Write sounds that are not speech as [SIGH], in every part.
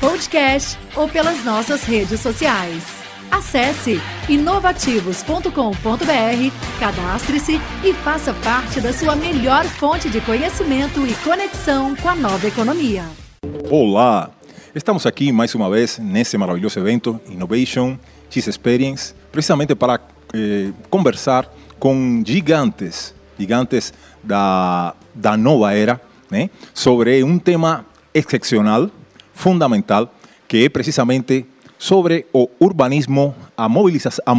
podcast ou pelas nossas redes sociais. Acesse inovativos.com.br, cadastre-se e faça parte da sua melhor fonte de conhecimento e conexão com a nova economia. Olá! Estamos aqui mais uma vez nesse maravilhoso evento Innovation X Experience, precisamente para eh, conversar com gigantes, gigantes da, da nova era, né, sobre um tema excepcional, fundamental, que é precisamente sobre o urbanismo, a, a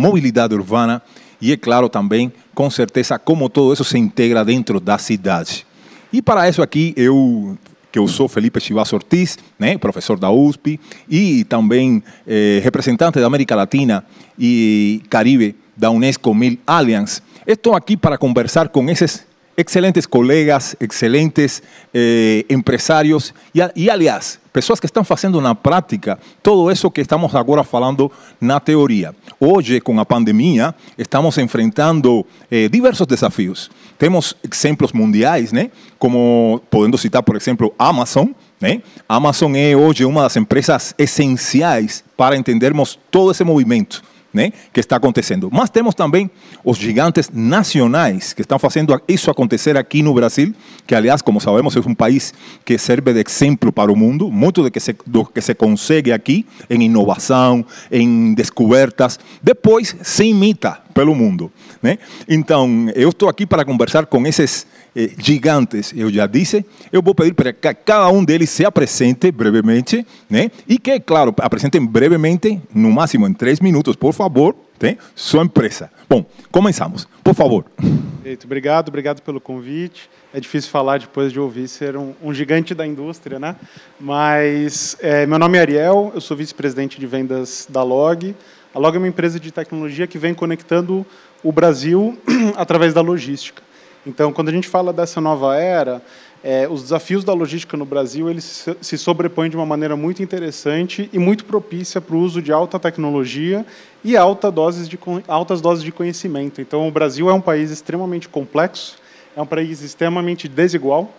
urbana e, é claro, também, com certeza, como todo isso se integra dentro da cidade. E para isso aqui, eu que eu sou Felipe Chivas Ortiz, né, professor da USP e também eh, representante da América Latina e Caribe da Unesco Mil Alliance. Estou aqui para conversar com esses excelentes colegas, excelentes eh, empresários e, e, aliás, pessoas que estão fazendo na prática todo isso que estamos agora falando na teoria. Hoje, com a pandemia, estamos enfrentando eh, diversos desafios. Temos exemplos mundiais, né? como podendo citar, por exemplo, Amazon. Né? Amazon é hoje uma das empresas essenciais para entendermos todo esse movimento né, que está acontecendo. Mas temos também os gigantes nacionais que estão fazendo isso acontecer aqui no Brasil, que, aliás, como sabemos, é um país que serve de exemplo para o mundo. Muito do que se, do que se consegue aqui em inovação, em descobertas, depois se imita pelo mundo. Né? Então, eu estou aqui para conversar com esses eh, gigantes, eu já disse. Eu vou pedir para que cada um deles se apresente brevemente, né? E que, claro, apresentem brevemente, no máximo em três minutos, por favor, tem sua empresa. Bom, começamos. Por favor. Perfeito. Obrigado, obrigado pelo convite. É difícil falar depois de ouvir ser um, um gigante da indústria, né? Mas é, meu nome é Ariel, eu sou vice-presidente de vendas da Log. A Log é uma empresa de tecnologia que vem conectando o Brasil [CLEARS THROAT] através da logística. Então, quando a gente fala dessa nova era, é, os desafios da logística no Brasil eles se sobrepõem de uma maneira muito interessante e muito propícia para o uso de alta tecnologia e alta doses de, altas doses de conhecimento. Então, o Brasil é um país extremamente complexo, é um país extremamente desigual.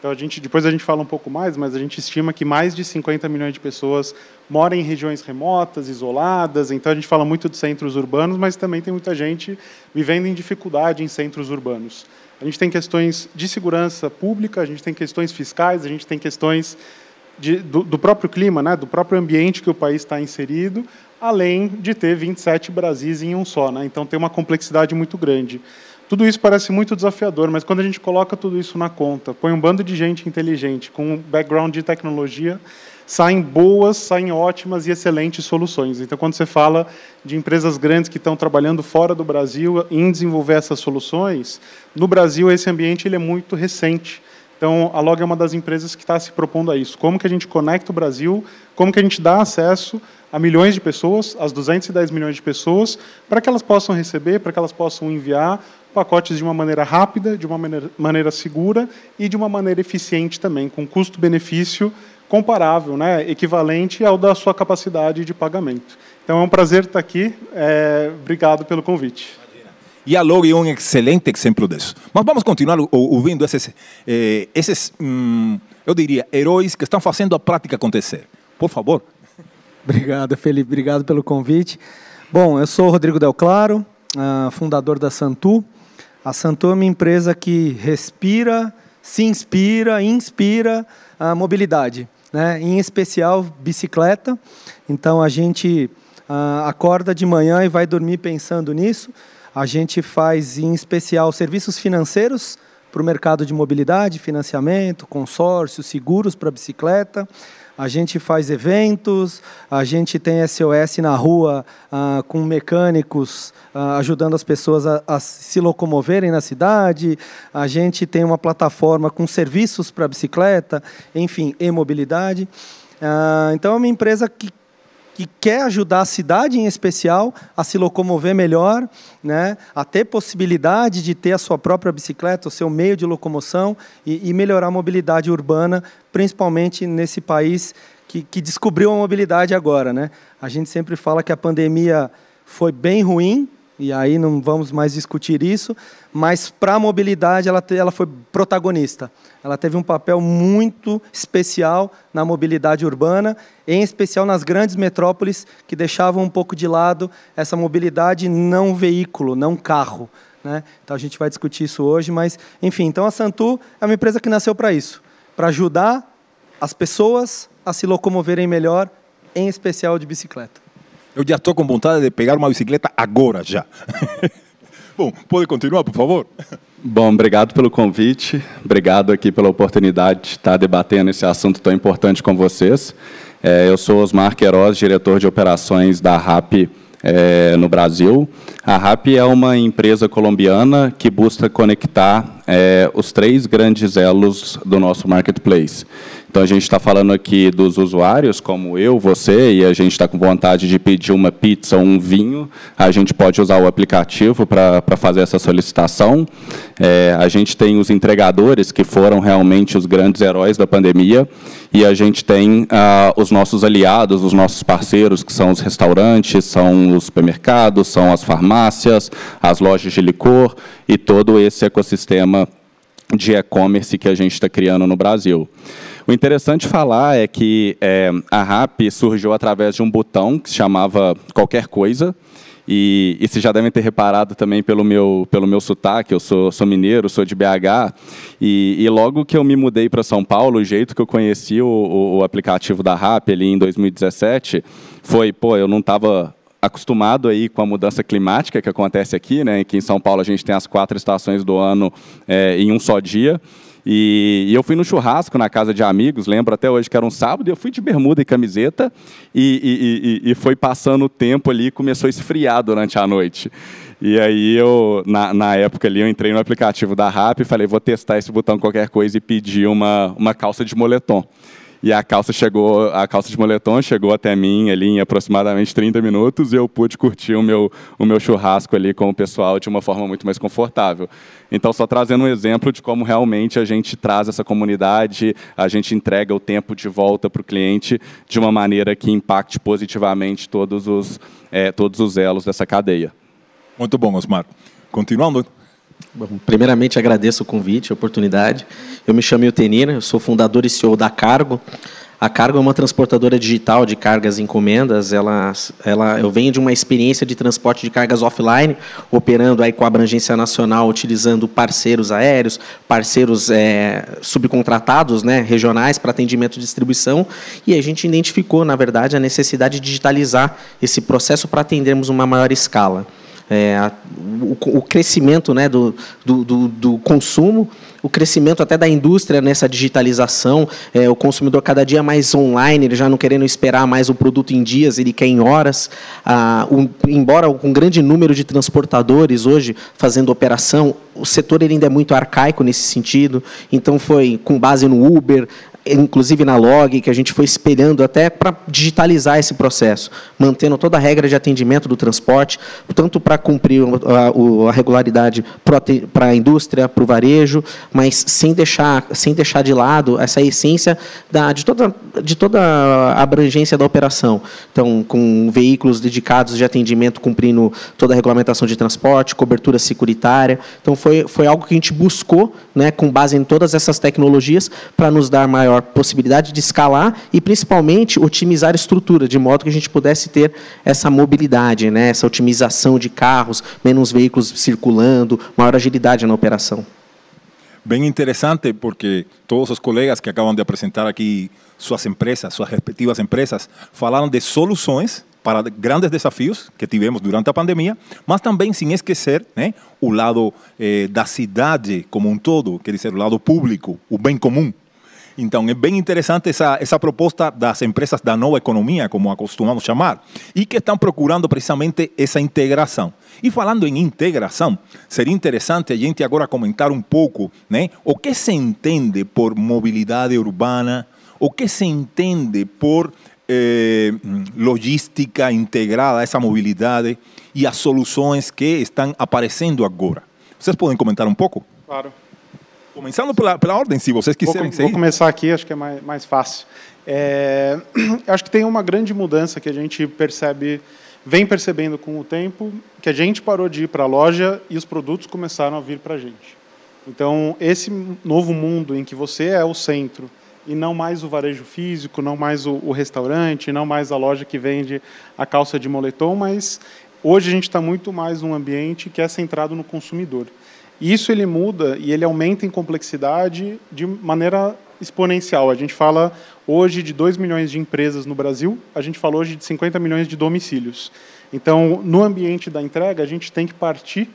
Então, a gente, depois a gente fala um pouco mais, mas a gente estima que mais de 50 milhões de pessoas moram em regiões remotas, isoladas. Então, a gente fala muito de centros urbanos, mas também tem muita gente vivendo em dificuldade em centros urbanos. A gente tem questões de segurança pública, a gente tem questões fiscais, a gente tem questões de, do, do, próprio clima, né, do próprio ambiente que o país está inserido, além de ter 27 Brasis em um só. Né, então, tem uma complexidade muito grande. Tudo isso parece muito desafiador, mas quando a gente coloca tudo isso na conta, põe um bando de gente inteligente, com um background de tecnologia, saem boas, saem ótimas e excelentes soluções. Então, quando você fala de empresas grandes que estão trabalhando fora do Brasil em desenvolver essas soluções, no Brasil esse ambiente ele é muito recente. Então, a Log é uma das empresas que está se propondo a isso. Como que a gente conecta o Brasil, como que a gente dá acesso a milhões de pessoas, as 210 milhões de pessoas, para que elas possam receber, para que elas possam enviar pacotes de uma maneira rápida, de uma maneira, maneira segura e de uma maneira eficiente também, com custo-benefício comparável, né, equivalente ao da sua capacidade de pagamento. Então é um prazer estar aqui. É, obrigado pelo convite. E a Log é um excelente exemplo disso. Mas vamos continuar ouvindo esses, eh, esses hum, eu diria, heróis que estão fazendo a prática acontecer. Por favor. Obrigado, Felipe. Obrigado pelo convite. Bom, eu sou o Rodrigo Del Claro, uh, fundador da Santu. A Santu é uma empresa que respira, se inspira, inspira a mobilidade né? em especial bicicleta. Então a gente uh, acorda de manhã e vai dormir pensando nisso. A gente faz em especial serviços financeiros para o mercado de mobilidade, financiamento, consórcio, seguros para bicicleta a gente faz eventos, a gente tem SOS na rua ah, com mecânicos ah, ajudando as pessoas a, a, se locomoverem na cidade, a gente tem uma plataforma com serviços para bicicleta, enfim, e mobilidade. Uh, então é uma empresa que que quer ajudar a cidade em especial a se locomover melhor, né, a ter possibilidade de ter a sua própria bicicleta, o seu meio de locomoção e, e melhorar a mobilidade urbana, principalmente nesse país que, que descobriu a mobilidade agora. Né? A gente sempre fala que a pandemia foi bem ruim, e aí não vamos mais discutir isso, mas para a mobilidade ela, ela foi protagonista. Ela teve um papel muito especial na mobilidade urbana, em especial nas grandes metrópoles que deixavam um pouco de lado essa mobilidade não veículo, não carro. Né? Então a gente vai discutir isso hoje, mas enfim, então a Santu é uma empresa que nasceu para isso, para ajudar as pessoas a se locomoverem melhor, em especial de bicicleta. Eu já estou com vontade de pegar uma bicicleta agora já. [LAUGHS] Bom, pode continuar, por favor? Bom, obrigado pelo convite, obrigado aqui pela oportunidade de estar debatendo esse assunto tão importante com vocês. É, eu sou Osmar Queiroz, diretor de operações da RAP é, no Brasil. A RAP é uma empresa colombiana que busca conectar é, os três grandes elos do nosso marketplace. Então, a gente está falando aqui dos usuários, como eu, você, e a gente está com vontade de pedir uma pizza ou um vinho, a gente pode usar o aplicativo para fazer essa solicitação. É, a gente tem os entregadores, que foram realmente os grandes heróis da pandemia, e a gente tem ah, os nossos aliados, os nossos parceiros, que são os restaurantes, são os supermercados, são as farmácias, as lojas de licor, e todo esse ecossistema de e-commerce que a gente está criando no Brasil. O interessante falar é que é, a RAP surgiu através de um botão que se chamava Qualquer Coisa, e, e vocês já devem ter reparado também pelo meu, pelo meu sotaque, eu sou, sou mineiro, sou de BH, e, e logo que eu me mudei para São Paulo, o jeito que eu conheci o, o, o aplicativo da RAP ali em 2017 foi, pô, eu não estava acostumado aí com a mudança climática que acontece aqui, né? Que em São Paulo a gente tem as quatro estações do ano é, em um só dia. E, e, eu fui no churrasco na casa de amigos, lembro até hoje que era um sábado, e eu fui de bermuda e camiseta, e, e, e foi passando o tempo ali, começou a esfriar durante a noite. E aí eu, na, na, época ali, eu entrei no aplicativo da RAP e falei, vou testar esse botão qualquer coisa e pedi uma, uma calça de moletom. E a calça chegou, a calça de moletom chegou até mim ali em aproximadamente 30 minutos e eu pude curtir o meu, o meu churrasco ali com o pessoal de uma forma muito mais confortável. Então, só trazendo um exemplo de como realmente a gente traz essa comunidade, a gente entrega o tempo de volta para o cliente de uma maneira que impacte positivamente todos os, é, todos os elos dessa cadeia. Muito bom, Osmar. Continuando, primeiramente, agradeço o convite, a oportunidade. Eu me chamo Eutenina, eu sou fundador e CEO da Cargo. A Cargo é uma transportadora digital de cargas e encomendas. Ela, ela, eu venho de uma experiência de transporte de cargas offline, operando aí com a abrangência nacional, utilizando parceiros aéreos, parceiros é, subcontratados, né, regionais para atendimento e distribuição. E a gente identificou, na verdade, a necessidade de digitalizar esse processo para atendermos uma maior escala é, a, o, o, crescimento né, do, do, do, do, consumo, o crescimento até da indústria nessa digitalização, é, o consumidor cada dia mais online, ele já não querendo esperar mais o produto em dias, ele quer em horas. Um, embora com um grande número de transportadores hoje fazendo operação, o setor ainda é muito arcaico nesse sentido, então foi com base no Uber, inclusive na log, que a gente foi espelhando até para digitalizar esse processo, mantendo toda a regra de atendimento do transporte, tanto para cumprir a, regularidade para a indústria, para o varejo, mas sem deixar, sem deixar de lado essa essência da, de, toda, de toda a abrangência da operação. Então, com veículos dedicados de atendimento cumprindo toda a regulamentação de transporte, cobertura securitária. Então, foi, foi algo que a gente buscou, né, com base em todas essas tecnologias, para nos dar maior maior possibilidade de escalar e, principalmente, otimizar a estrutura, de modo que a gente pudesse ter essa mobilidade, né, essa otimização de carros, menos veículos circulando, maior agilidade na operação. Bem interessante, porque todos os colegas que acabam de apresentar aqui suas empresas, suas respectivas empresas, falaram de soluções para grandes desafios que tivemos durante a pandemia, mas também sem esquecer né, o lado eh, da cidade como um todo, quer dizer, o lado público, o bem comum. Então, é bem interessante essa, essa proposta das empresas da nova economia, como acostumamos chamar, e que estão procurando precisamente essa integração. E falando em integração, seria interessante a gente agora comentar um pouco né, o que se entende por mobilidade urbana, o que se entende por eh, logística integrada, essa mobilidade e as soluções que estão aparecendo agora. Vocês podem comentar um pouco? Claro. Começando pela, pela ordem, se vocês quiserem. Vou, vou começar aqui, acho que é mais, mais fácil. É, [CLEARS THROAT] acho que tem uma grande mudança que a gente percebe, vem percebendo com o tempo, que a gente parou de ir para a loja e os produtos começaram a vir para a gente. Então, esse novo mundo em que você é o centro e não mais o varejo físico, não mais o, o restaurante, não mais a loja que vende a calça de moletom, mas hoje a gente está muito mais num ambiente que é centrado no consumidor. E isso ele muda e ele aumenta em complexidade de maneira exponencial. A gente fala hoje de 2 milhões de empresas no Brasil, a gente fala hoje de 50 milhões de domicílios. Então, no ambiente da entrega, a gente tem que partir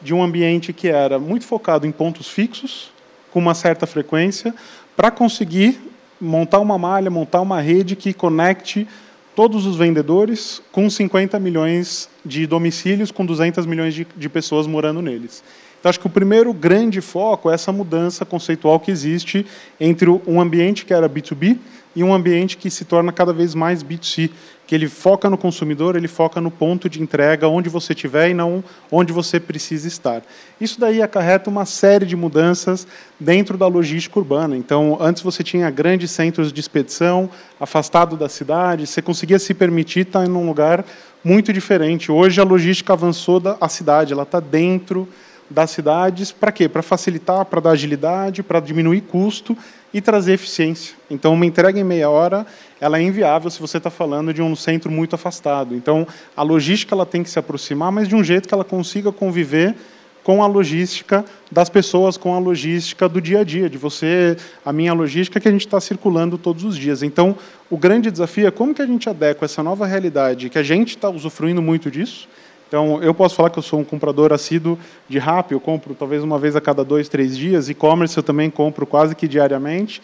de um ambiente que era muito focado em pontos fixos, com uma certa frequência, para conseguir montar uma malha, montar uma rede que conecte todos os vendedores com 50 milhões de domicílios, com 200 milhões de, de pessoas morando neles. Então, acho que o primeiro grande foco é essa mudança conceitual que existe entre um ambiente que era B2B e um ambiente que se torna cada vez mais B2C, que ele foca no consumidor, ele foca no ponto de entrega, onde você estiver e não onde você precisa estar. Isso daí acarreta uma série de mudanças dentro da logística urbana. Então, antes você tinha grandes centros de expedição, afastado da cidade, você conseguia se permitir estar em um lugar muito diferente. Hoje a logística avançou da a cidade, ela está dentro das cidades, para quê? Para facilitar, para dar agilidade, para diminuir custo e trazer eficiência. Então, uma entrega em meia hora, ela é inviável se você está falando de um centro muito afastado. Então, a logística ela tem que se aproximar, mas de um jeito que ela consiga conviver com a logística das pessoas, com a logística do dia a dia, de você, a minha logística que a gente está circulando todos os dias. Então, o grande desafio é como que a gente adequa essa nova realidade, que a gente está usufruindo muito disso, então, eu posso falar que eu sou um comprador assíduo de rap, eu compro talvez uma vez a cada dois, três dias. E-commerce eu também compro quase que diariamente.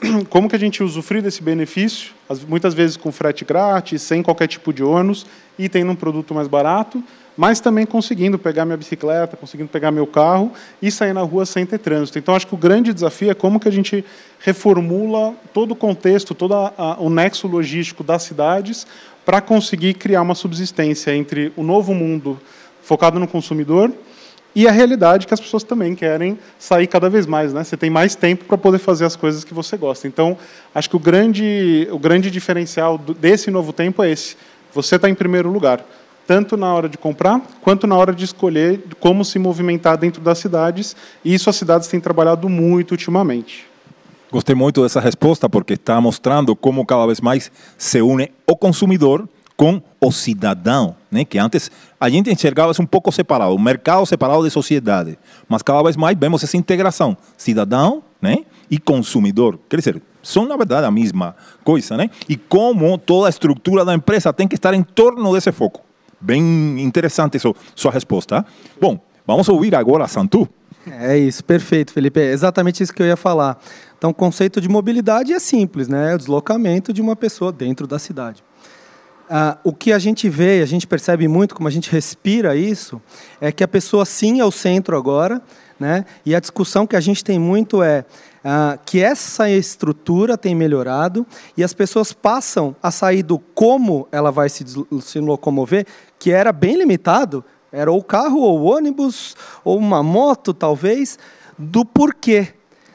[CLEARS THROAT] Como que a gente usufrui desse benefício? Muitas vezes com frete grátis, sem qualquer tipo de ônus, e tendo um produto mais barato, mas também conseguindo pegar minha bicicleta, conseguindo pegar meu carro e sair na rua sem ter trânsito. Então, acho que o grande desafio é como que a gente reformula todo o contexto, todo a, o nexo logístico das cidades para conseguir criar uma subsistência entre o novo mundo focado no consumidor e a realidade que as pessoas também querem sair cada vez mais, né? Você tem mais tempo para poder fazer as coisas que você gosta. Então, acho que o grande, o grande diferencial desse novo tempo é esse. Você está em primeiro lugar, tanto na hora de comprar quanto na hora de escolher como se movimentar dentro das cidades. E isso as cidades têm trabalhado muito ultimamente. Gostei muito dessa resposta porque está mostrando como cada vez mais se une o consumidor com o cidadão, né? que antes a gente enxergava isso um pouco separado, o mercado separado de sociedade, mas cada vez mais vemos essa integração, cidadão né? e consumidor. Quer dizer, são na verdade a mesma coisa, né? E como toda a estrutura da empresa tem que estar em torno desse foco. Bem interessante sua, sua resposta. Bom, vamos ouvir agora a Santu. É isso, perfeito, Felipe. É exatamente isso que eu ia falar. Então, o conceito de mobilidade é simples, né? É o deslocamento de uma pessoa dentro da cidade. Ah, o que a gente vê, a gente percebe muito, como a gente respira isso, é que a pessoa sim é o centro agora, né? E a discussão que a gente tem muito é ah, que essa estrutura tem melhorado e as pessoas passam a sair do como ela vai se, se locomover, que era bem limitado, era ou carro, ou ônibus, ou uma moto, talvez, do porquê.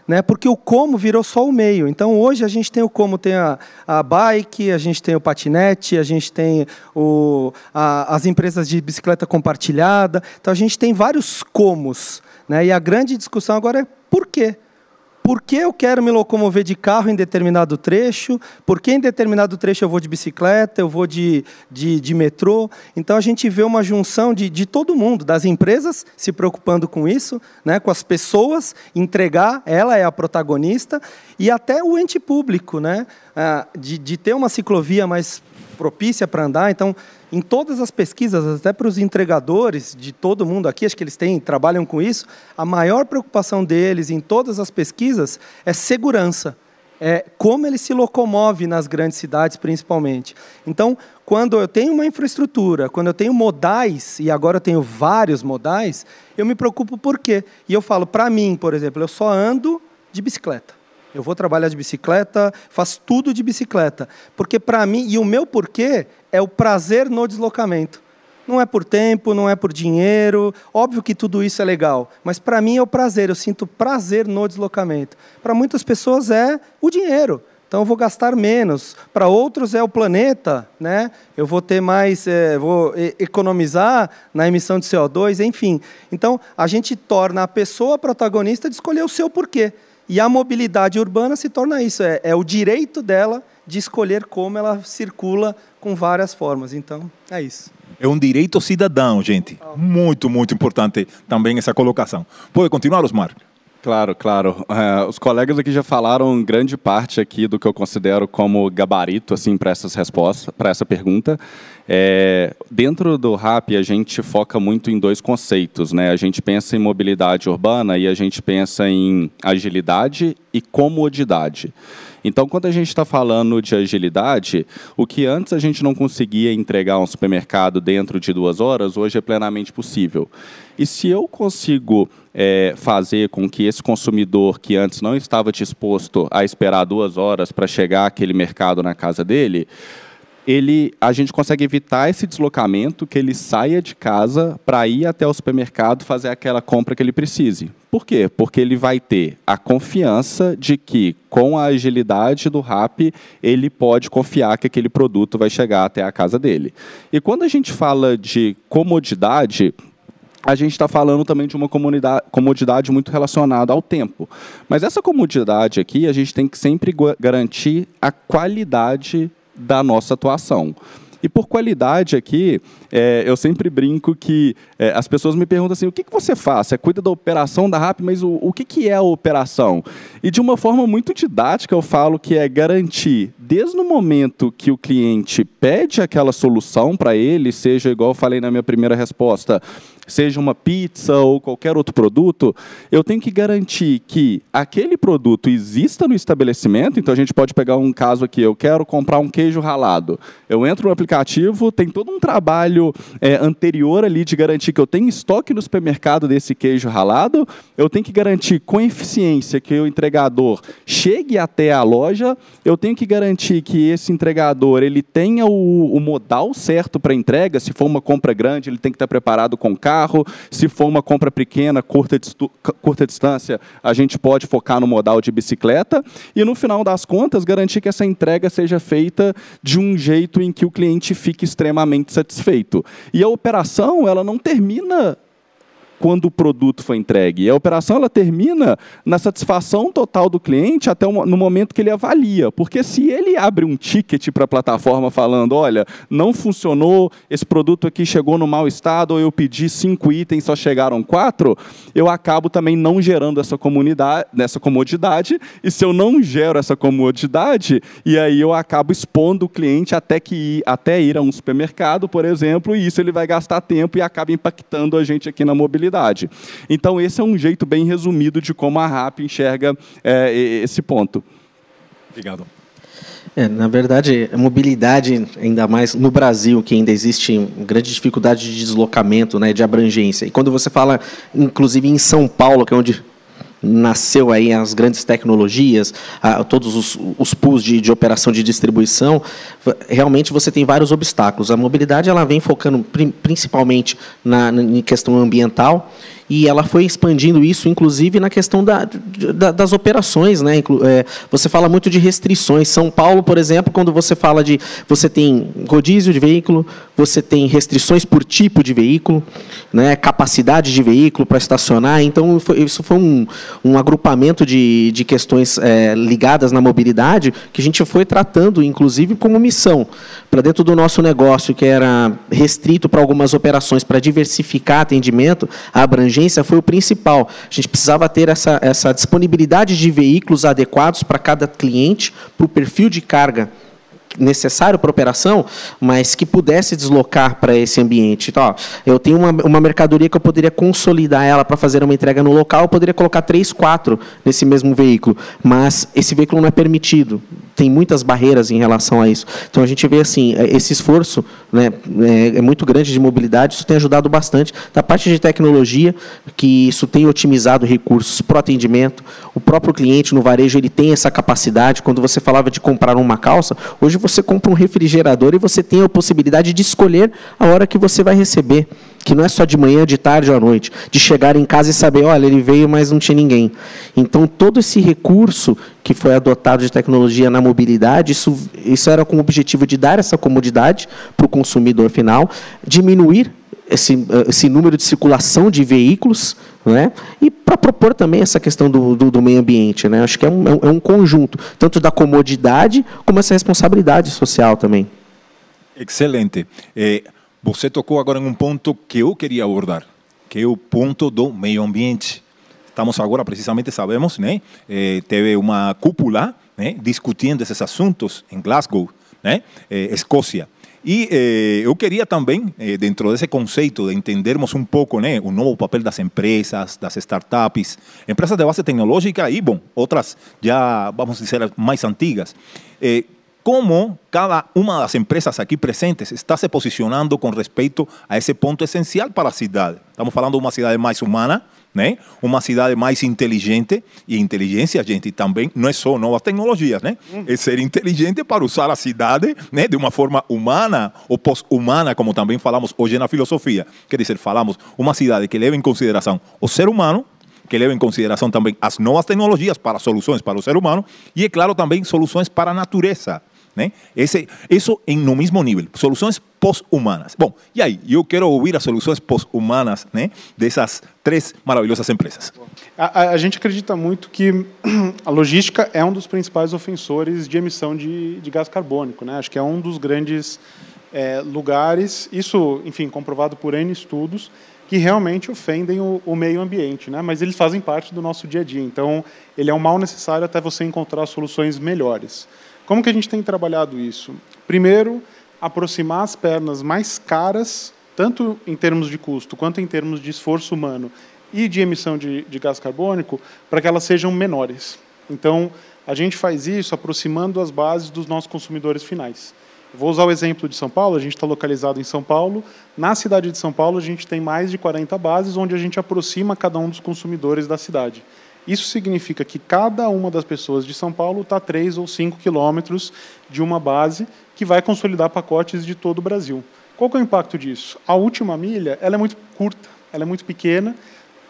Né? Porque o como virou só o meio. Então, hoje a gente tem o como, tem a, a bike, a gente tem o patinete, a gente tem o, a, as empresas de bicicleta compartilhada. Então, a gente tem vários comos. Né? E a grande discussão agora é por quê? Por que eu quero me locomover de carro em determinado trecho, por que em determinado trecho eu vou de bicicleta, eu vou de, de, de metrô. Então a gente vê uma junção de, de todo mundo, das empresas se preocupando com isso, né, com as pessoas, entregar, ela é a protagonista, e até o ente público, né, de, de ter uma ciclovia mais propícia para andar. Então, em todas as pesquisas, até para os entregadores de todo mundo aqui, acho que eles têm, trabalham com isso, a maior preocupação deles em todas as pesquisas é segurança. É como ele se locomove nas grandes cidades, principalmente. Então, quando eu tenho uma infraestrutura, quando eu tenho modais, e agora eu tenho vários modais, eu me preocupo por quê? E eu falo, para mim, por exemplo, eu só ando de bicicleta. Eu vou trabalhar de bicicleta, faço tudo de bicicleta. Porque para mim, e o meu porquê é o prazer no deslocamento. Não é por tempo, não é por dinheiro. Óbvio que tudo isso é legal, mas para mim é o prazer. Eu sinto prazer no deslocamento. Para muitas pessoas é o dinheiro. Então eu vou gastar menos. Para outros é o planeta, né? Eu vou ter mais, é, vou economizar na emissão de CO2, enfim. Então a gente torna a pessoa protagonista de escolher o seu porquê. E a mobilidade urbana se torna isso, é, é o direito dela de escolher como ela circula com várias formas. Então, é isso. É um direito cidadão, gente. Muito, muito importante também essa colocação. Pode continuar, Osmar? Claro, claro. É, os colegas aqui já falaram grande parte aqui do que eu considero como gabarito assim para essas respostas, para essa pergunta. É, dentro do RAP a gente foca muito em dois conceitos, né? A gente pensa em mobilidade urbana e a gente pensa em agilidade e comodidade. Então, quando a gente está falando de agilidade, o que antes a gente não conseguia entregar um supermercado dentro de duas horas, hoje é plenamente possível. E se eu consigo é, fazer com que esse consumidor que antes não estava disposto a esperar duas horas para chegar aquele mercado na casa dele, ele, a gente consegue evitar esse deslocamento, que ele saia de casa para ir até o supermercado fazer aquela compra que ele precise. Por quê? Porque ele vai ter a confiança de que, com a agilidade do RAP, ele pode confiar que aquele produto vai chegar até a casa dele. E quando a gente fala de comodidade, a gente está falando também de uma comodidade muito relacionada ao tempo. Mas essa comodidade aqui, a gente tem que sempre garantir a qualidade da nossa atuação. E por qualidade aqui, é, eu sempre brinco que é, as pessoas me perguntam assim: o que, que você faz? Você cuida da operação da RAP, mas o, o que, que é a operação? E de uma forma muito didática, eu falo que é garantir, desde o momento que o cliente pede aquela solução para ele, seja igual eu falei na minha primeira resposta, seja uma pizza ou qualquer outro produto, eu tenho que garantir que aquele produto exista no estabelecimento. Então a gente pode pegar um caso aqui: eu quero comprar um queijo ralado. Eu entro no aplicativo, tem todo um trabalho é, anterior ali de garantir que eu tenho estoque no supermercado desse queijo ralado. Eu tenho que garantir com eficiência que o entregador chegue até a loja. Eu tenho que garantir que esse entregador ele tenha o, o modal certo para entrega. Se for uma compra grande, ele tem que estar preparado com carro carro. Se for uma compra pequena, curta, curta distância, a gente pode focar no modal de bicicleta. E no final das contas, garantir que essa entrega seja feita de um jeito em que o cliente fique extremamente satisfeito. E a operação, ela não termina quando o produto foi entregue. E a operação ela termina na satisfação total do cliente até no momento que ele avalia. Porque se ele abre um ticket para a plataforma falando, olha, não funcionou, esse produto aqui chegou no mau estado, ou eu pedi cinco itens, só chegaram quatro, eu acabo também não gerando essa comunidade, essa comodidade. E se eu não gero essa comodidade, e aí eu acabo expondo o cliente até que até ir a um supermercado, por exemplo, e isso ele vai gastar tempo e acaba impactando a gente aqui na mobilidade Então, esse é um jeito bem resumido de como a RAP enxerga é, esse ponto. Obrigado. É, na verdade, a mobilidade, ainda mais no Brasil, que ainda existe grande dificuldade de deslocamento, né, de abrangência. E quando você fala, inclusive em São Paulo, que é onde nasceu aí as grandes tecnologias, a, todos os, os pools de, de, operação de distribuição, realmente você tem vários obstáculos. A mobilidade ela vem focando principalmente na, na em questão ambiental e ela foi expandindo isso, inclusive, na questão da, da, das operações. Né? É, você fala muito de restrições. São Paulo, por exemplo, quando você fala de. Você tem rodízio de veículo, você tem restrições por tipo de veículo, né? capacidade de veículo para estacionar. Então, isso foi um, um agrupamento de, de questões é, ligadas na mobilidade que a gente foi tratando, inclusive, como missão. Para dentro do nosso negócio, que era restrito para algumas operações, para diversificar atendimento, a foi o principal. A gente precisava ter essa, essa disponibilidade de veículos adequados para cada cliente, para o perfil de carga necessário para operação, mas que pudesse deslocar para esse ambiente. Então, ó, eu tenho uma, uma mercadoria que eu poderia consolidar ela para fazer uma entrega no local, eu poderia colocar três, quatro nesse mesmo veículo, mas esse veículo não é permitido. Tem muitas barreiras em relação a isso. Então a gente vê assim, é, esse esforço né, é, é muito grande de mobilidade, isso tem ajudado bastante. Da parte de tecnologia, que isso tem otimizado recursos para o atendimento, o próprio cliente no varejo ele tem essa capacidade. Quando você falava de comprar uma calça, hoje você compra um refrigerador e você tem a possibilidade de escolher a hora que você vai receber que não é só de manhã, de tarde ou à noite, de chegar em casa e saber, olha, ele veio, mas não tinha ninguém. Então, todo esse recurso que foi adotado de tecnologia na mobilidade, isso, isso era com o objetivo de dar essa comodidade para o consumidor final, diminuir esse, esse número de circulação de veículos, né? e para propor também essa questão do, do, do, meio ambiente. Né? Acho que é um, é um conjunto, tanto da comodidade como essa responsabilidade social também. Excelente. É, você tocou agora em um ponto que eu queria abordar, que é o ponto do meio ambiente. Estamos agora, precisamente, sabemos, né? Eh, teve uma cúpula né, discutindo esses assuntos em Glasgow, né? Eh, Escócia. E eh, eu queria também, eh, dentro desse conceito, de entendermos um pouco né, o novo papel das empresas, das startups, empresas de base tecnológica e, bom, outras já, vamos dizer, mais antigas. Eh, como cada uma das empresas aqui presentes está se posicionando com respeito a esse ponto essencial para a cidade. Estamos falando de uma cidade mais humana, né? uma cidade mais inteligente, e inteligência, gente, também não é só novas tecnologias, né? é ser inteligente para usar a cidade né? de uma forma humana ou pós-humana, como também falamos hoje na filosofia. Quer dizer, falamos uma cidade que leva em consideração o ser humano, que leva em consideração também as novas tecnologias para soluções para o ser humano e, é claro, também soluções para a natureza. Né? Esse, isso em, no mesmo nível, soluções pós-humanas. Bom, e aí, eu quero ouvir as soluções pós-humanas né, dessas três maravilhosas empresas. A, a, a, gente acredita muito que [CLEARS THROAT] a logística é um dos principais ofensores de emissão de, de gás carbônico. Né? Acho que é um dos grandes é, lugares, isso, enfim, comprovado por N estudos, que realmente ofendem o, o, meio ambiente, né? mas eles fazem parte do nosso dia a dia. Então, ele é um mal necessário até você encontrar soluções melhores. Como que a gente tem trabalhado isso? Primeiro, aproximar as pernas mais caras, tanto em termos de custo quanto em termos de esforço humano e de emissão de, de gás carbônico, para que elas sejam menores. Então, a gente faz isso aproximando as bases dos nossos consumidores finais. Vou usar o exemplo de São Paulo, a gente está localizado em São Paulo. Na cidade de São Paulo, a gente tem mais de 40 bases, onde a gente aproxima cada um dos consumidores da cidade. Isso significa que cada uma das pessoas de São Paulo está a 3 ou 5 quilômetros de uma base que vai consolidar pacotes de todo o Brasil. Qual é o impacto disso? A última milha ela é muito curta, ela é muito pequena,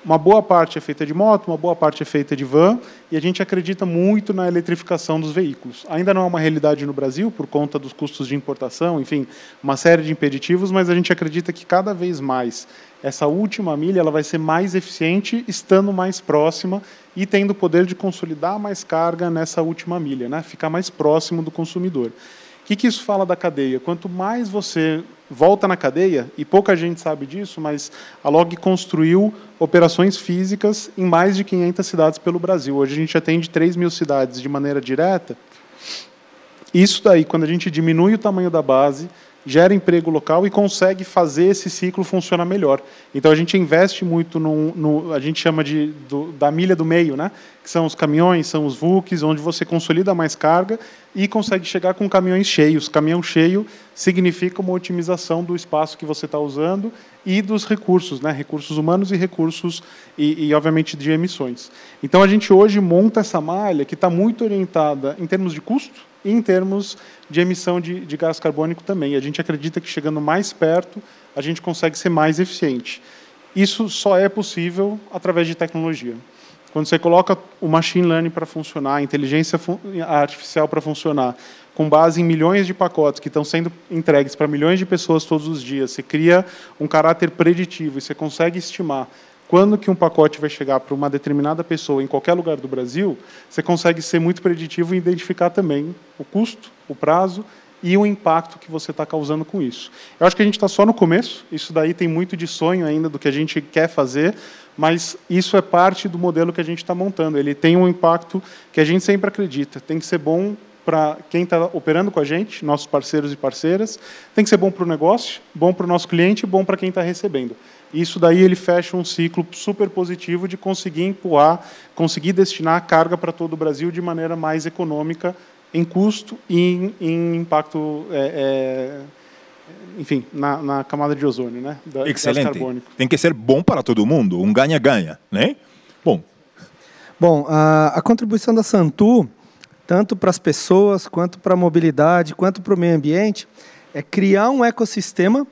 uma boa parte é feita de moto, uma boa parte é feita de van, e a gente acredita muito na eletrificação dos veículos. Ainda não é uma realidade no Brasil, por conta dos custos de importação, enfim, uma série de impeditivos, mas a gente acredita que cada vez mais essa última milha ela vai ser mais eficiente estando mais próxima e tendo o poder de consolidar mais carga nessa última milha, né? ficar mais próximo do consumidor. O que, que isso fala da cadeia? Quanto mais você volta na cadeia, e pouca gente sabe disso, mas a Log construiu operações físicas em mais de 500 cidades pelo Brasil. Hoje a gente atende 3 mil cidades de maneira direta. Isso daí, quando a gente diminui o tamanho da base, gera emprego local e consegue fazer esse ciclo funcionar melhor. Então a gente investe muito no, no a gente chama de do, da milha do meio, né? Que são os caminhões, são os VUCs, onde você consolida mais carga e consegue chegar com caminhões cheios. Caminhão cheio significa uma otimização do espaço que você está usando e dos recursos, né? Recursos humanos e recursos e, e obviamente de emissões. Então a gente hoje monta essa malha que está muito orientada em termos de custo em termos de emissão de, de gás carbônico também. A gente acredita que chegando mais perto, a gente consegue ser mais eficiente. Isso só é possível através de tecnologia. Quando você coloca o machine learning para funcionar, a inteligência artificial para funcionar, com base em milhões de pacotes que estão sendo entregues para milhões de pessoas todos os dias, você cria um caráter preditivo e você consegue estimar quando que um pacote vai chegar para uma determinada pessoa em qualquer lugar do Brasil, você consegue ser muito preditivo e identificar também o custo, o prazo e o impacto que você está causando com isso. Eu acho que a gente está só no começo, isso daí tem muito de sonho ainda do que a gente quer fazer, mas isso é parte do modelo que a gente está montando. Ele tem um impacto que a gente sempre acredita, tem que ser bom para quem está operando com a gente, nossos parceiros e parceiras, tem que ser bom para o negócio, bom para o nosso cliente bom para quem está recebendo. Isso daí ele fecha um ciclo super positivo de conseguir empurrar, conseguir destinar a carga para todo o Brasil de maneira mais econômica em custo e em, em impacto, é, é, enfim, na, na, camada de ozônio, né? Da, Excelente. Tem que ser bom para todo mundo, um ganha-ganha, né? Bom. Bom, a, a contribuição da Santu, tanto para as pessoas, quanto para a mobilidade, quanto para o meio ambiente, é criar um ecossistema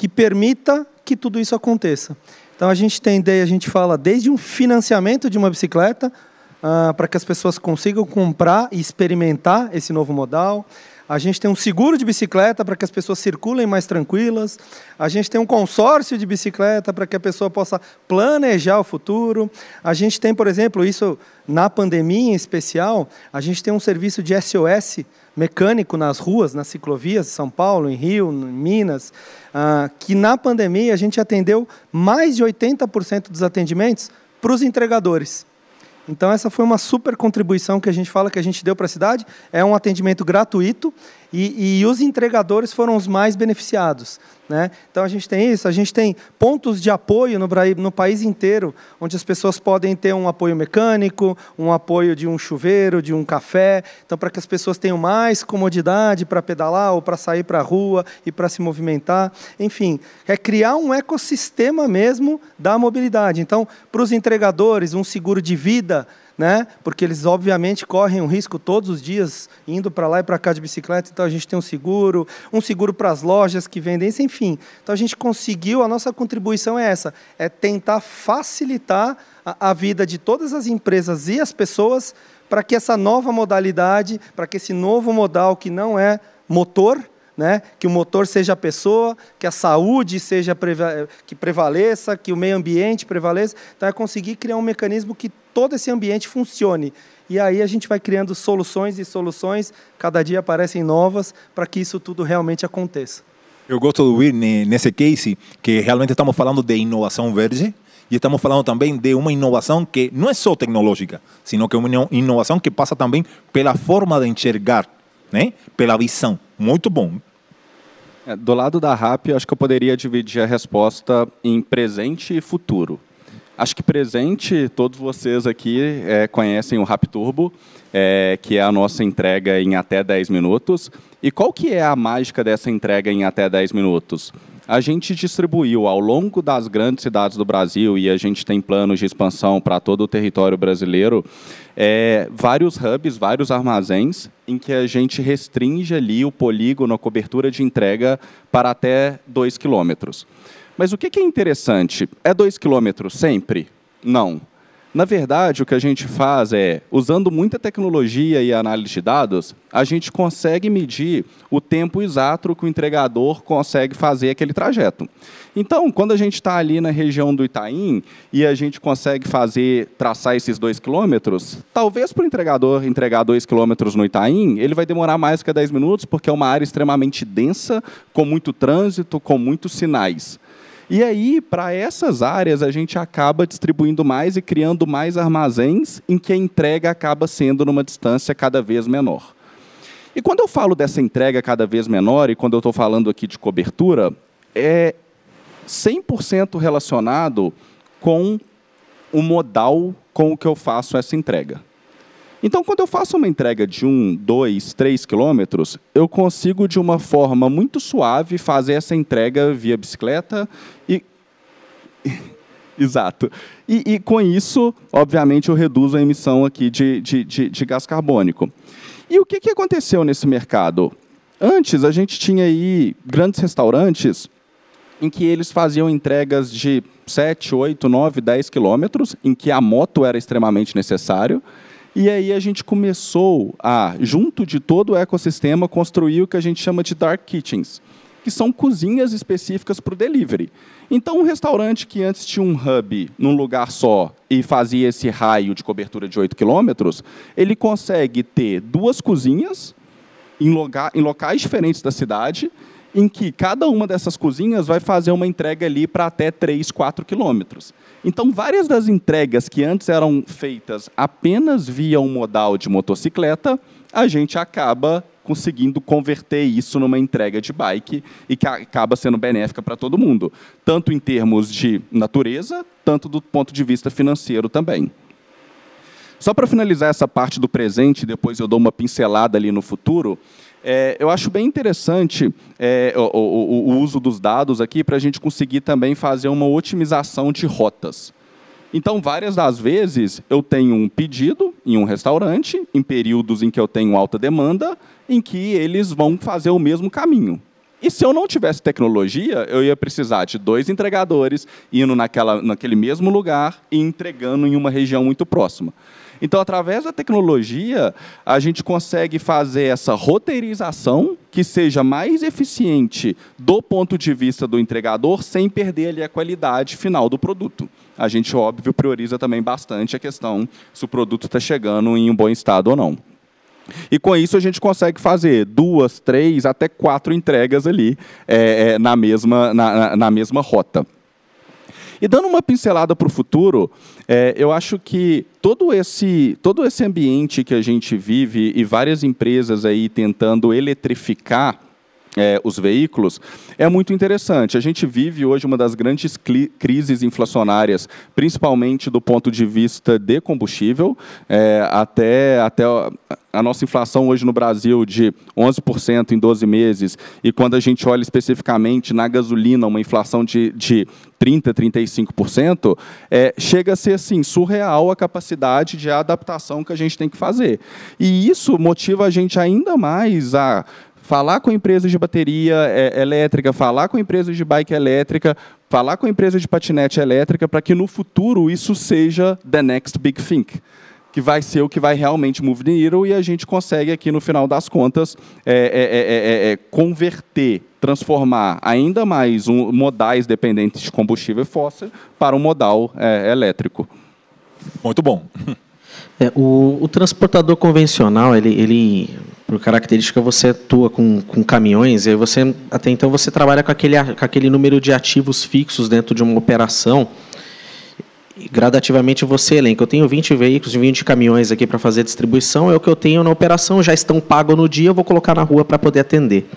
que permita que tudo isso aconteça. Então a gente tem ideia, a gente fala desde um financiamento de uma bicicleta uh, para que as pessoas consigam comprar e experimentar esse novo modal. A gente tem um seguro de bicicleta para que as pessoas circulem mais tranquilas. A gente tem um consórcio de bicicleta para que a pessoa possa planejar o futuro. A gente tem, por exemplo, isso na pandemia em especial, a gente tem um serviço de SOS mecânico nas ruas, nas ciclovias de São Paulo, em Rio, em Minas, ah, que na pandemia a gente atendeu mais de 80% dos atendimentos para os entregadores. Então, essa foi uma super contribuição que a gente fala que a gente deu para a cidade. É um atendimento gratuito e, e, os entregadores foram os mais beneficiados. Né? Então, a gente tem isso, a gente tem pontos de apoio no, no país inteiro, onde as pessoas podem ter um apoio mecânico, um apoio de um chuveiro, de um café. Então, para que as pessoas tenham mais comodidade para pedalar ou para sair para a rua e para se movimentar. Enfim, é criar um ecossistema mesmo da mobilidade. Então, para os entregadores, um seguro de vida né? Porque eles obviamente correm um risco todos os dias indo para lá e para cá de bicicleta, então a gente tem um seguro, um seguro para as lojas que vendem enfim. Então a gente conseguiu, a nossa contribuição é essa, é tentar facilitar a, a vida de todas as empresas e as pessoas para que essa nova modalidade, para que esse novo modal que não é motor, né? que o motor seja a pessoa, que a saúde seja que prevaleça, que o meio ambiente prevaleça. Então é conseguir criar um mecanismo que todo esse ambiente funcione. E aí a gente vai criando soluções e soluções, cada dia aparecem novas, para que isso tudo realmente aconteça. Eu gosto de ouvir nesse case que realmente estamos falando de inovação verde e estamos falando também de uma inovação que não é só tecnológica, sino que é uma inovação que passa também pela forma de enxergar, né? pela visão. Muito bom. É, do lado da RAP, eu acho que eu poderia dividir a resposta em presente e futuro. Acho que presente, todos vocês aqui é, conhecem o Rap Turbo, é, que é a nossa entrega em até 10 minutos. E qual que é a mágica dessa entrega em até 10 minutos? A gente distribuiu ao longo das grandes cidades do Brasil e a gente tem planos de expansão para todo o território brasileiro, é, vários hubs, vários armazéns em que a gente restringe ali o polígono, a cobertura de entrega para até 2 quilômetros. Mas o que é interessante? É dois quilômetros sempre? Não. Na verdade, o que a gente faz é, usando muita tecnologia e análise de dados, a gente consegue medir o tempo exato que o entregador consegue fazer aquele trajeto. Então, quando a gente está ali na região do Itaim e a gente consegue fazer, traçar esses dois quilômetros, talvez para o entregador entregar dois quilômetros no Itaim, ele vai demorar mais que 10 minutos, porque é uma área extremamente densa, com muito trânsito, com muitos sinais. E aí, para essas áreas, a gente acaba distribuindo mais e criando mais armazéns em que a entrega acaba sendo numa distância cada vez menor. E quando eu falo dessa entrega cada vez menor, e quando eu estou falando aqui de cobertura, é 100% relacionado com o modal com o que eu faço essa entrega. Então, quando eu faço uma entrega de 1, 2, 3 quilômetros, eu consigo, de uma forma muito suave, fazer essa entrega via bicicleta e. [LAUGHS] Exato. E, e, com isso, obviamente, eu reduzo a emissão aqui de, de, de, de gás carbônico. E o que, que aconteceu nesse mercado? Antes, a gente tinha aí grandes restaurantes em que eles faziam entregas de 7, 8, 9, 10 quilômetros, em que a moto era extremamente necessário. E aí a gente começou a, junto de todo o ecossistema, construir o que a gente chama de dark kitchens, que são cozinhas específicas para o delivery. Então, um restaurante que antes tinha um hub num lugar só e fazia esse raio de cobertura de 8 quilômetros, ele consegue ter duas cozinhas em, locais diferentes da cidade em que cada uma dessas cozinhas vai fazer uma entrega ali para até 3, 4 quilômetros. Então, várias das entregas que antes eram feitas apenas via um modal de motocicleta, a gente acaba conseguindo converter isso numa entrega de bike e que acaba sendo benéfica para todo mundo, tanto em termos de natureza, tanto do ponto de vista financeiro também. Só para finalizar essa parte do presente, depois eu dou uma pincelada ali no futuro, é, eu acho bem interessante é, o, o, o, uso dos dados aqui para a gente conseguir também fazer uma otimização de rotas. Então, várias das vezes, eu tenho um pedido em um restaurante, em períodos em que eu tenho alta demanda, em que eles vão fazer o mesmo caminho. E se eu não tivesse tecnologia, eu ia precisar de dois entregadores indo naquela, naquele mesmo lugar e entregando em uma região muito próxima. Então, através da tecnologia, a gente consegue fazer essa roteirização que seja mais eficiente do ponto de vista do entregador, sem perder ali a qualidade final do produto. A gente, óbvio, prioriza também bastante a questão se o produto está chegando em um bom estado ou não. E com isso a gente consegue fazer duas, três, até quatro entregas ali é, é, na, mesma, na, na mesma rota. E dando uma pincelada para o futuro, é, eu acho que todo esse, todo esse ambiente que a gente vive e várias empresas aí tentando eletrificar é, os veículos, é muito interessante. A gente vive hoje uma das grandes crises inflacionárias, principalmente do ponto de vista de combustível. É, até, até a nossa inflação hoje no Brasil de 11% em 12 meses, e quando a gente olha especificamente na gasolina, uma inflação de, de 30%, 35%, é, chega a ser assim, surreal a capacidade de adaptação que a gente tem que fazer. E isso motiva a gente ainda mais a falar com empresas de bateria é, elétrica, falar com empresas de bike elétrica, falar com empresas de patinete elétrica, para que no futuro isso seja the next big thing que vai ser o que vai realmente move the needle e a gente consegue aqui no final das contas é, é, é, converter, transformar ainda mais um, modais dependentes de combustível fóssil para um modal elétrico. Muito bom. [LAUGHS] o, o, transportador convencional, ele, ele por característica você atua com, com caminhões e você até então você trabalha com aquele, com aquele número de ativos fixos dentro de uma operação e gradativamente você elenca. Eu tenho 20 veículos, 20 caminhões aqui para fazer distribuição, é o que eu tenho na operação, já estão pagos no dia, eu vou colocar na rua para poder atender.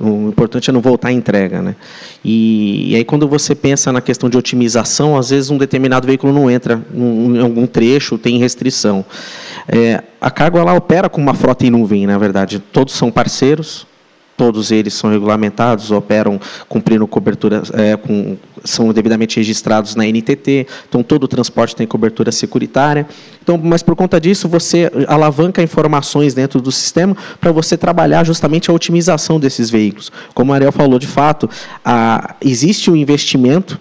O importante é não voltar à entrega. Né? E, e, aí, quando você pensa na questão de otimização, às vezes um determinado veículo não entra em algum trecho, tem restrição. É, a Cargo ela opera com uma frota em nuvem, na verdade. Todos são parceiros, todos eles são regulamentados, operam cumprindo cobertura, é, com, são devidamente registrados na NTT, então todo o transporte tem cobertura securitária. Então, mas por conta disso, você alavanca informações dentro do sistema para você trabalhar justamente a otimização desses veículos. Como a Ariel falou, de fato, a, existe um investimento,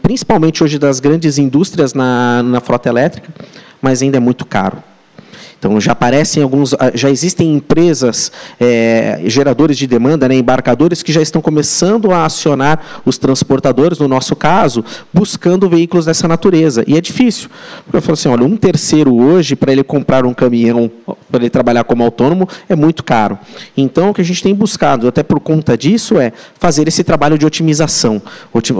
principalmente hoje das grandes indústrias na, na frota elétrica, mas ainda é muito caro. Então já aparecem alguns, ah, já existem empresas é, geradores de demanda, né, embarcadores que já estão começando a acionar os transportadores, no nosso caso, buscando veículos dessa natureza. E é difícil. Porque eu falo assim, olha, um terceiro hoje para ele comprar um caminhão, para ele trabalhar como autônomo, é muito caro. Então o que a gente tem buscado, até por conta disso, é fazer esse trabalho de otimização,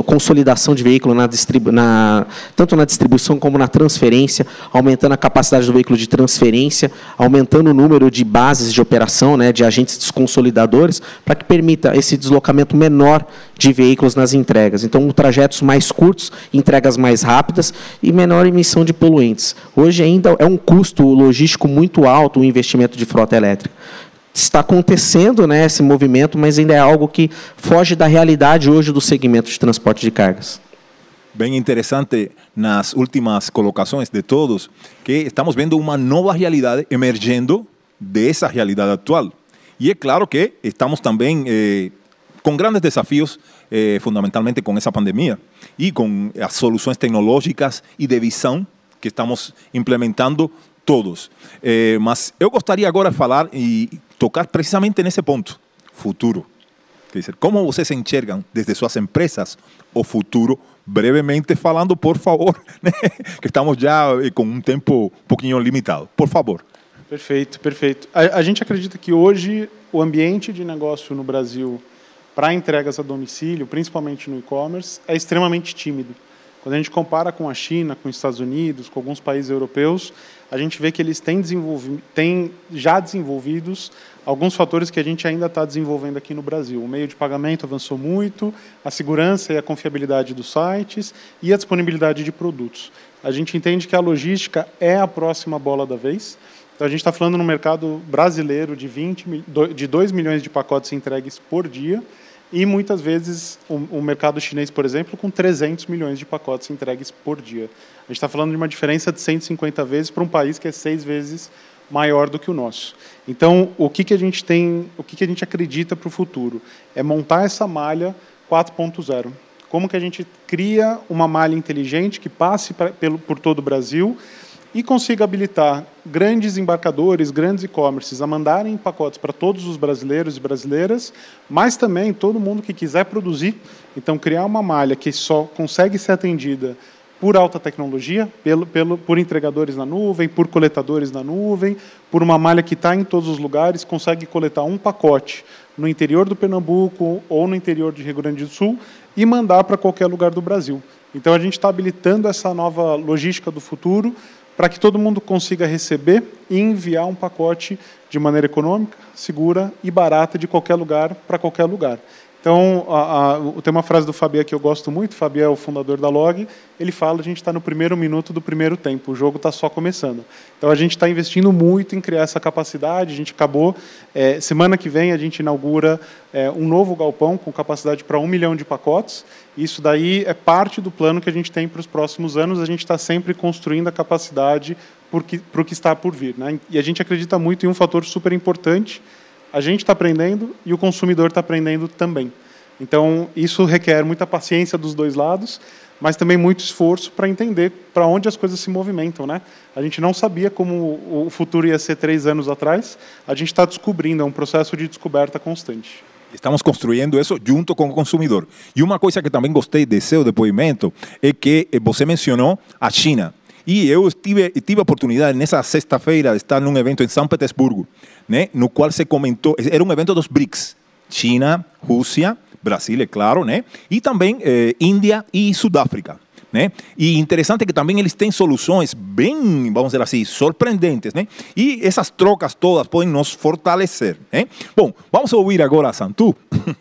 consolidação de veículo na, na tanto na distribuição como na transferência, aumentando a capacidade do veículo de transferência aumentando o número de bases de operação, né, de agentes desconsolidadores, para que permita esse deslocamento menor de veículos nas entregas. Então, trajetos mais curtos, entregas mais rápidas e menor emissão de poluentes. Hoje ainda é um custo logístico muito alto o investimento de frota elétrica está acontecendo né, esse movimento, mas ainda é algo que foge da realidade hoje do segmento de transporte de cargas. Bem interessante nas últimas colocações de todos, que estamos vendo uma nova realidade emergindo dessa realidade atual. E é claro que estamos também eh, com grandes desafios, eh, fundamentalmente com essa pandemia e com as soluções tecnológicas e de visão que estamos implementando todos. Eh, mas eu gostaria agora de falar e tocar precisamente nesse ponto, futuro. Quer dizer, como vocês enxergam desde suas empresas o futuro brevemente falando, por favor, [LAUGHS] que estamos já eh, com um tempo um pouquinho limitado. Por favor. Perfeito, perfeito. A, a gente acredita que hoje o ambiente de negócio no Brasil para entregas a domicílio, principalmente no e-commerce, é extremamente tímido. Quando a gente compara com a China, com os Estados Unidos, com alguns países europeus, a gente vê que eles têm, têm já desenvolvidos alguns fatores que a gente ainda está desenvolvendo aqui no Brasil. O meio de pagamento avançou muito, a segurança e a confiabilidade dos sites e a disponibilidade de produtos. A gente entende que a logística é a próxima bola da vez. Então, a gente está falando no mercado brasileiro de, 20, de 2 milhões de pacotes entregues por dia e, muitas vezes, o, o mercado chinês, por exemplo, com 300 milhões de pacotes entregues por dia. A gente está falando de uma diferença de 150 vezes para um país que é seis vezes maior do que o nosso. Então, o que, que a gente tem, o que, que a gente acredita para o futuro? É montar essa malha 4.0. Como que a gente cria uma malha inteligente que passe pra, pelo, por todo o Brasil e consiga habilitar grandes embarcadores, grandes e-commerces a mandarem pacotes para todos os brasileiros e brasileiras, mas também todo mundo que quiser produzir. Então, criar uma malha que só consegue ser atendida por alta tecnologia, pelo, pelo, por entregadores na nuvem, por coletadores na nuvem, por uma malha que está em todos os lugares, consegue coletar um pacote no interior do Pernambuco ou no interior de Rio Grande do Sul e mandar para qualquer lugar do Brasil. Então, a gente está habilitando essa nova logística do futuro para que todo mundo consiga receber e enviar um pacote de maneira econômica, segura e barata de qualquer lugar para qualquer lugar. Então, a, a, tem uma frase do Fabian que eu gosto muito, Fabian é o fundador da Log, ele fala, a gente está no primeiro minuto do primeiro tempo, o jogo está só começando. Então, a gente está investindo muito em criar essa capacidade, a gente acabou, é, semana que vem a gente inaugura é, um novo galpão com capacidade para um milhão de pacotes, isso daí é parte do plano que a gente tem para os próximos anos, a gente está sempre construindo a capacidade para o que está por vir. Né? E a gente acredita muito em um fator super importante, a gente está aprendendo e o consumidor está aprendendo também. Então, isso requer muita paciência dos dois lados, mas também muito esforço para entender para onde as coisas se movimentam. Né? A gente não sabia como o futuro ia ser três anos atrás, a gente está descobrindo, é um processo de descoberta constante. Estamos construindo isso junto com o consumidor. E uma coisa que também gostei de seu depoimento é que você mencionou a China. E eu tive, tive a oportunidade nessa sexta-feira de estar num evento em São Petersburgo, né, no qual se comentou, era um evento dos BRICS, China, Rússia, Brasil, é claro, né, e também eh, Índia e Sudáfrica. Né? E interessante que também eles têm soluções bem, vamos dizer assim, surpreendentes, né? E essas trocas todas podem nos fortalecer, né? Bom, vamos ouvir agora a Santu. [LAUGHS]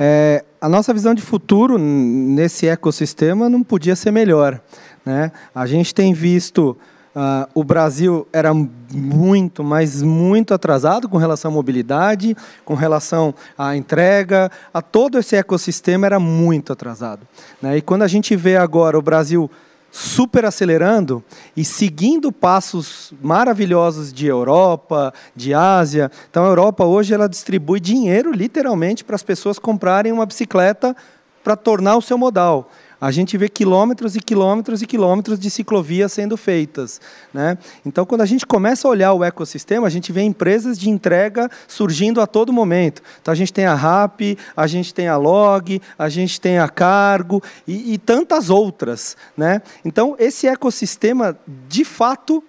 É, a nossa visão de futuro nesse ecossistema não podia ser melhor. Né? A gente tem visto uh, o Brasil era muito, mas muito atrasado com relação à mobilidade, com relação à entrega, a todo esse ecossistema era muito atrasado. Né? E quando a gente vê agora o Brasil super acelerando e seguindo passos maravilhosos de Europa, de Ásia. Então a Europa hoje ela distribui dinheiro literalmente para as pessoas comprarem uma bicicleta para tornar o seu modal a gente vê quilômetros e quilômetros e quilômetros de ciclovias sendo feitas. Né? Então, quando a gente começa a olhar o ecossistema, a gente vê empresas de entrega surgindo a todo momento. Então, a gente tem a RAP, a gente tem a Log, a gente tem a Cargo e, e tantas outras. Né? Então, esse ecossistema, de fato,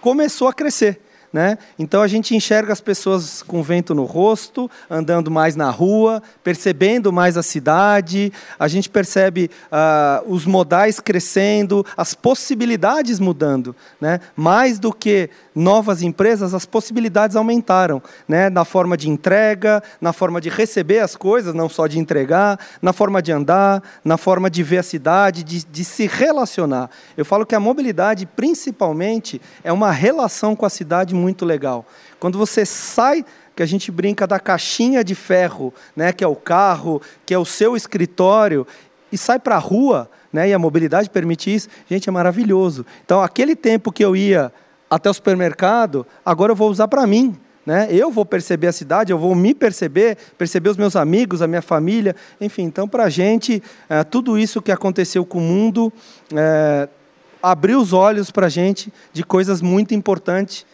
começou a crescer. Né? Então a gente enxerga as pessoas com vento no rosto, andando mais na rua, percebendo mais a cidade, a gente percebe uh, os modais crescendo, as possibilidades mudando. Né? Mais do que novas empresas, as possibilidades aumentaram, né? na forma de entrega, na forma de receber as coisas, não só de entregar, na forma de andar, na forma de ver a cidade, de, de se relacionar. Eu falo que a mobilidade, principalmente, é uma relação com a cidade legal. Quando você sai que a gente brinca da caixinha de ferro, né, que é o carro, que é o seu escritório, e sai para a rua, né, e a mobilidade permite isso, gente, é maravilhoso. Então, aquele tempo que eu ia até o supermercado, agora eu vou usar para mim. Né? Eu vou perceber a cidade, eu vou me perceber, perceber os meus amigos, a minha família. Enfim, então, para a gente, é, tudo isso que aconteceu com o mundo é, abriu os olhos para a gente de coisas muito importantes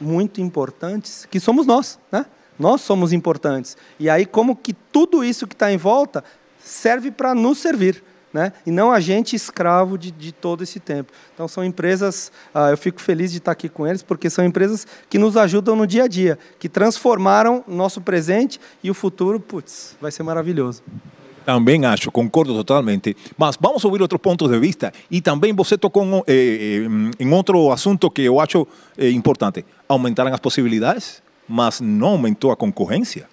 muito importantes, que somos nós, né? Nós somos importantes. E aí, como que tudo isso que está em volta serve para nos servir. né? e não agente escravo de, de todo esse tempo. Então, são empresas, ah, eu fico feliz de estar aqui com eles, porque são empresas que nos ajudam no dia a dia, que transformaram nosso presente e o futuro, putz, vai ser maravilhoso. Também acho, concordo totalmente. Mas vamos ouvir outros pontos de vista. E também você tocou eh, eh, em outro assunto que eu acho eh, importante. Aumentaram as possibilidades, mas não aumentou a concorrência?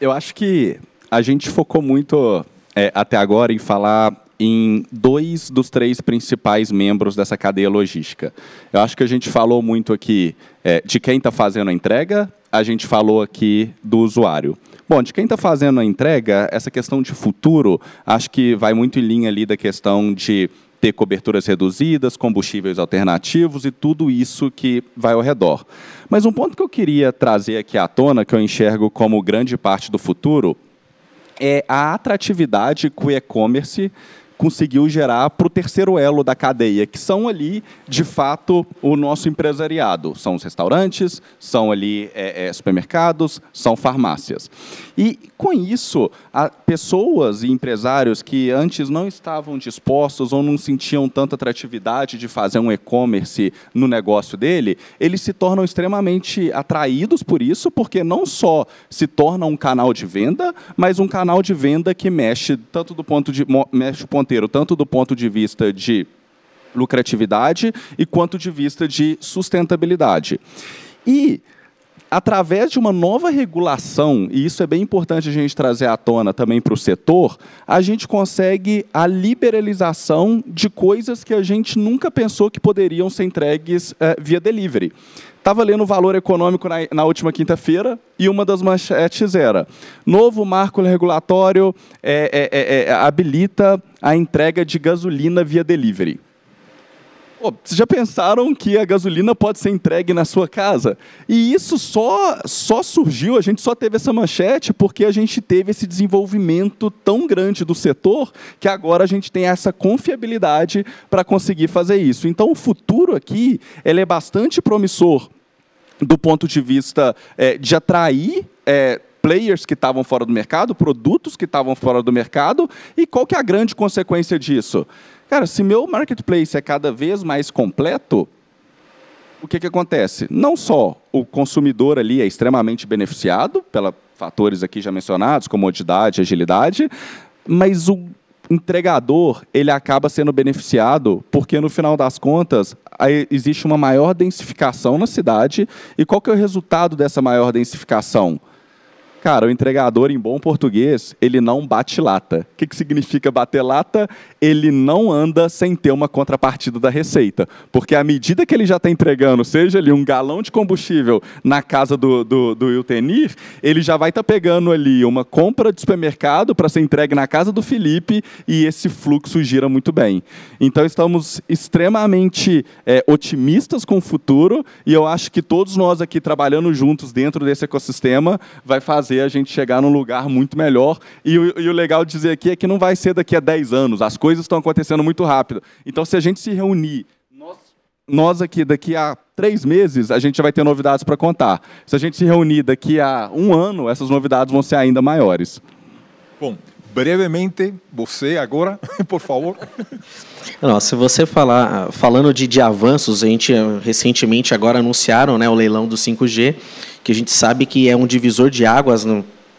Eu acho que a gente focou muito é, até agora em falar em dois dos três principais membros dessa cadeia logística. Eu acho que a gente falou muito aqui é, de quem está fazendo a entrega, a gente falou aqui do usuário. Bom, de quem está fazendo a entrega, essa questão de futuro, acho que vai muito em linha ali da questão de ter coberturas reduzidas, combustíveis alternativos e tudo isso que vai ao redor. Mas um ponto que eu queria trazer aqui à tona, que eu enxergo como grande parte do futuro, é a atratividade que o e-commerce conseguiu gerar para o terceiro elo da cadeia, que são ali, de fato, o nosso empresariado. São os restaurantes, são ali é, é, supermercados, são farmácias. E, com isso, pessoas e empresários que antes não estavam dispostos ou não sentiam tanta atratividade de fazer um e-commerce no negócio dele, eles se tornam extremamente atraídos por isso, porque não só se torna um canal de venda, mas um canal de venda que mexe tanto do ponto de mexe o tanto do ponto de vista de lucratividade e quanto de vista de sustentabilidade. E através de uma nova regulação, e isso é bem importante a gente trazer à tona também para o setor, a gente consegue a liberalização de coisas que a gente nunca pensou que poderiam ser entregues é, via delivery. Estava lendo o valor econômico na, na última quinta-feira e uma das manchetes era: novo marco regulatório é, é, habilita a entrega de gasolina via delivery. Pô, vocês já pensaram que a gasolina pode ser entregue na sua casa? E isso só, só surgiu, a gente só teve essa manchete porque a gente teve esse desenvolvimento tão grande do setor que agora a gente tem essa confiabilidade para conseguir fazer isso. Então, o futuro aqui ele é bastante promissor do ponto de vista é, de atrair é, players que estavam fora do mercado, produtos que estavam fora do mercado, e qual que é a grande consequência disso? Cara, se meu marketplace é cada vez mais completo, o que, que acontece? Não só o consumidor ali é extremamente beneficiado pelos fatores aqui já mencionados, comodidade, agilidade, mas o entregador ele acaba sendo beneficiado porque no final das contas existe uma maior densificação na cidade e qual que é o resultado dessa maior densificação? Cara, o entregador, em bom português, ele não bate lata. O que, que significa bater lata? Ele não anda sem ter uma contrapartida da receita. Porque à medida que ele já está entregando, seja ali um galão de combustível na casa do, do, do Iltenir, ele já vai estar tá pegando ali uma compra de supermercado para ser entregue na casa do Felipe e esse fluxo gira muito bem. Então, estamos extremamente é, otimistas com o futuro e eu acho que todos nós aqui trabalhando juntos dentro desse ecossistema vai fazer fazer a gente chegar num lugar muito melhor. E o, e o legal de dizer aqui é que não vai ser daqui a 10 anos, as coisas estão acontecendo muito rápido. Então, se a gente se reunir, nós, nós aqui, daqui a três meses, a gente já vai ter novidades para contar. Se a gente se reunir daqui a um ano, essas novidades vão ser ainda maiores. Bom, brevemente, você agora, [LAUGHS] por favor. Não, se você falar, falando de, de avanços, a gente eh, recentemente agora anunciaram né, o leilão do 5G, que a gente sabe que é um divisor de águas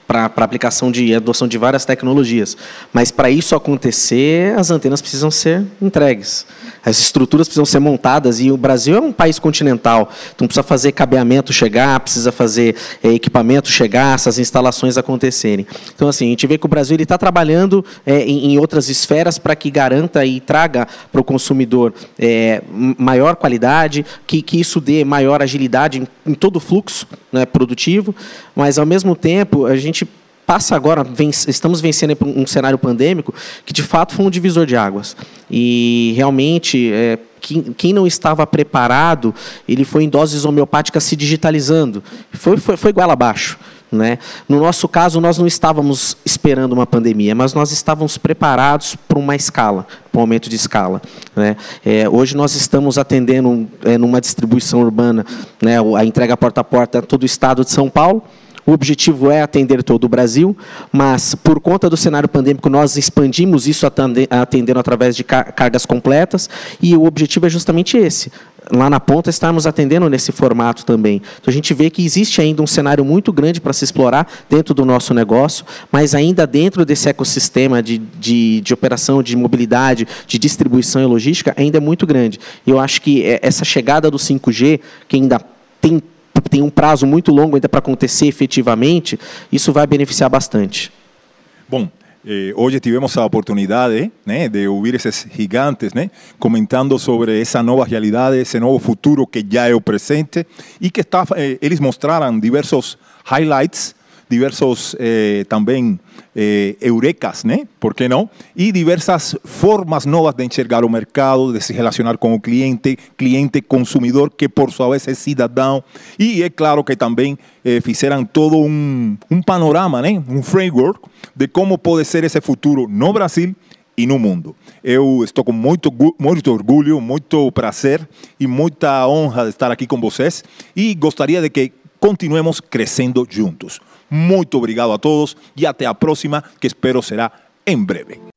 para a aplicação de adoção de várias tecnologias. Mas para isso acontecer, as antenas precisam ser entregues. As estruturas precisam ser montadas e o Brasil é um país continental, então precisa fazer cabeamento chegar, precisa fazer é, equipamento chegar, essas instalações acontecerem. Então, assim, a gente vê que o Brasil está trabalhando é, em, em, outras esferas para que garanta e traga para o consumidor é, maior qualidade, que, que isso dê maior agilidade em, em todo o fluxo né, produtivo, mas, ao mesmo tempo, a gente passa agora, estamos vencendo um cenário pandêmico que de fato foi um divisor de águas. E realmente, é, quem, quem, não estava preparado, ele foi em doses homeopáticas se digitalizando. Foi, foi, foi igual abaixo. Né? No nosso caso, nós não estávamos esperando uma pandemia, mas nós estávamos preparados para uma escala, para um aumento de escala. Né? É, hoje nós estamos atendendo é, numa distribuição urbana, né, a entrega porta a porta todo o estado de São Paulo, O objetivo é atender todo o Brasil, mas por conta do cenário pandêmico nós expandimos isso atendendo através de cargas completas e o objetivo é justamente esse, lá na ponta estarmos atendendo nesse formato também. Então a gente vê que existe ainda um cenário muito grande para se explorar dentro do nosso negócio, mas ainda dentro desse ecossistema de, de, de operação, de mobilidade, de distribuição e logística, ainda é muito grande. Eu acho que é, essa chegada do 5G, que ainda tem, tem um prazo muito longo ainda para acontecer efetivamente, isso vai beneficiar bastante. Bom, Eh, hoy tuvimos la oportunidad de oír esos gigantes comentando sobre esa nueva realidad, ese nuevo futuro que ya es presente y que está, eh, ellos mostraron diversos highlights diversos eh, también eh, eurecas, ¿no? ¿por qué no? Y diversas formas nuevas de enxergar el mercado, de se relacionar con el cliente, cliente consumidor, que por su vez es ciudadano. Y es claro que también eh, todo un, un panorama, ¿no? un framework de cómo puede ser ese futuro no Brasil e no mundo. Eu estou com muito, muito orgulho, muito prazer e muita honra de estar aqui com vocês e gostaria de que continuemos crescendo juntos. Muito obrigado a todos e até a próxima, que espero será em breve.